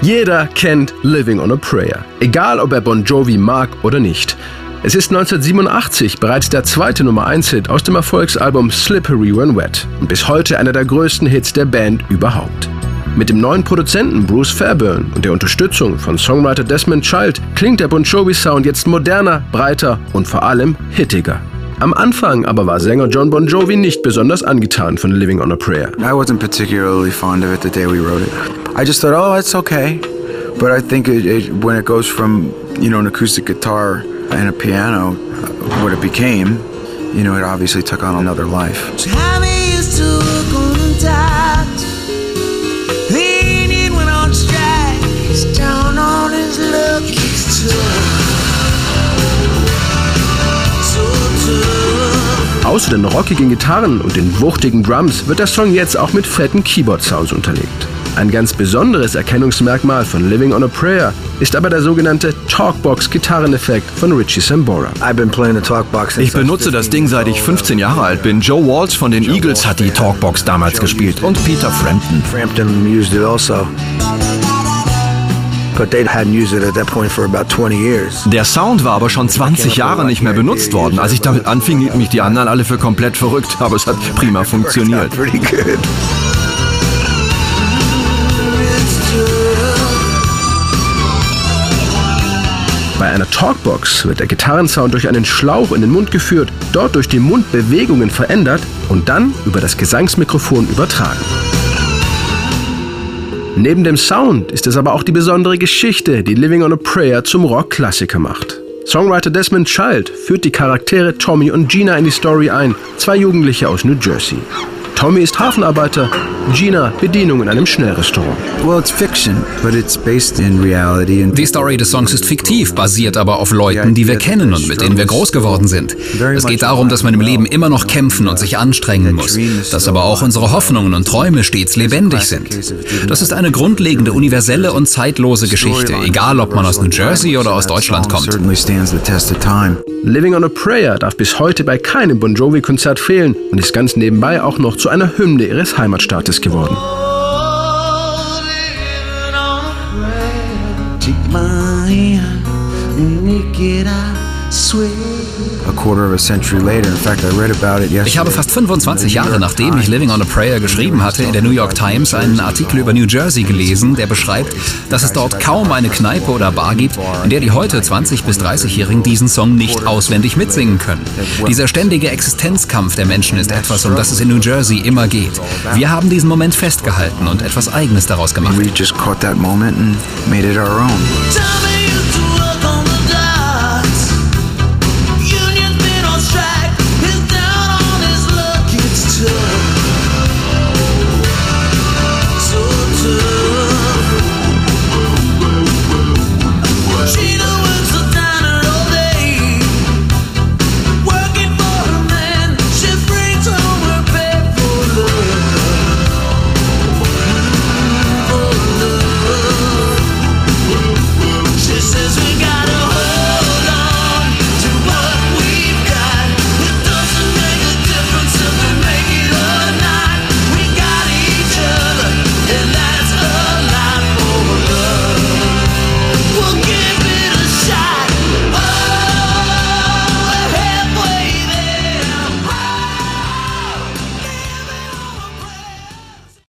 Jeder kennt Living on a Prayer, egal ob er Bon Jovi mag oder nicht. Es ist 1987 bereits der zweite Nummer 1 Hit aus dem Erfolgsalbum Slippery When Wet und bis heute einer der größten Hits der Band überhaupt. Mit dem neuen Produzenten Bruce Fairburn und der Unterstützung von Songwriter Desmond Child klingt der Bon Jovi Sound jetzt moderner, breiter und vor allem hittiger. Am Anfang aber war Sänger John Bon Jovi nicht besonders angetan von Living on a Prayer. I wasn't particularly fond of it the day we wrote it. I just thought, oh, it's okay. But I think it, it, when it goes from, you know, an acoustic guitar and a piano, uh, what it became, you know, it obviously took on another life. Außer den rockigen Gitarren und den wuchtigen Drums wird der Song jetzt auch mit fetten Keyboard-Sounds unterlegt. Ein ganz besonderes Erkennungsmerkmal von Living on a Prayer ist aber der sogenannte Talkbox-Gitarreneffekt von Richie Sambora. Ich benutze das Ding seit ich 15 Jahre alt bin. Joe Walsh von den Eagles hat die Talkbox damals gespielt und Peter Frampton. Der Sound war aber schon 20 Jahre nicht mehr benutzt worden. Als ich damit anfing, hielten mich die anderen alle für komplett verrückt, aber es hat prima funktioniert. Bei einer Talkbox wird der Gitarrensound durch einen Schlauch in den Mund geführt, dort durch die Mundbewegungen verändert und dann über das Gesangsmikrofon übertragen. Neben dem Sound ist es aber auch die besondere Geschichte, die Living on a Prayer zum Rockklassiker macht. Songwriter Desmond Child führt die Charaktere Tommy und Gina in die Story ein, zwei Jugendliche aus New Jersey. Tommy ist Hafenarbeiter, Gina Bedienung in einem Schnellrestaurant. Die Story des Songs ist fiktiv, basiert aber auf Leuten, die wir kennen und mit denen wir groß geworden sind. Es geht darum, dass man im Leben immer noch kämpfen und sich anstrengen muss, dass aber auch unsere Hoffnungen und Träume stets lebendig sind. Das ist eine grundlegende, universelle und zeitlose Geschichte, egal ob man aus New Jersey oder aus Deutschland kommt. Living on a Prayer darf bis heute bei keinem Bon Jovi-Konzert fehlen und ist ganz nebenbei auch noch zu einer Hymne ihres Heimatstaates groß geworden. Take my hand and Ich habe fast 25 Jahre nachdem ich Living on a Prayer geschrieben hatte, in der New York Times einen Artikel über New Jersey gelesen, der beschreibt, dass es dort kaum eine Kneipe oder Bar gibt, in der die heute 20- bis 30-Jährigen diesen Song nicht auswendig mitsingen können. Dieser ständige Existenzkampf der Menschen ist etwas, um das es in New Jersey immer geht. Wir haben diesen Moment festgehalten und etwas Eigenes daraus gemacht. We just caught that moment and made it our own.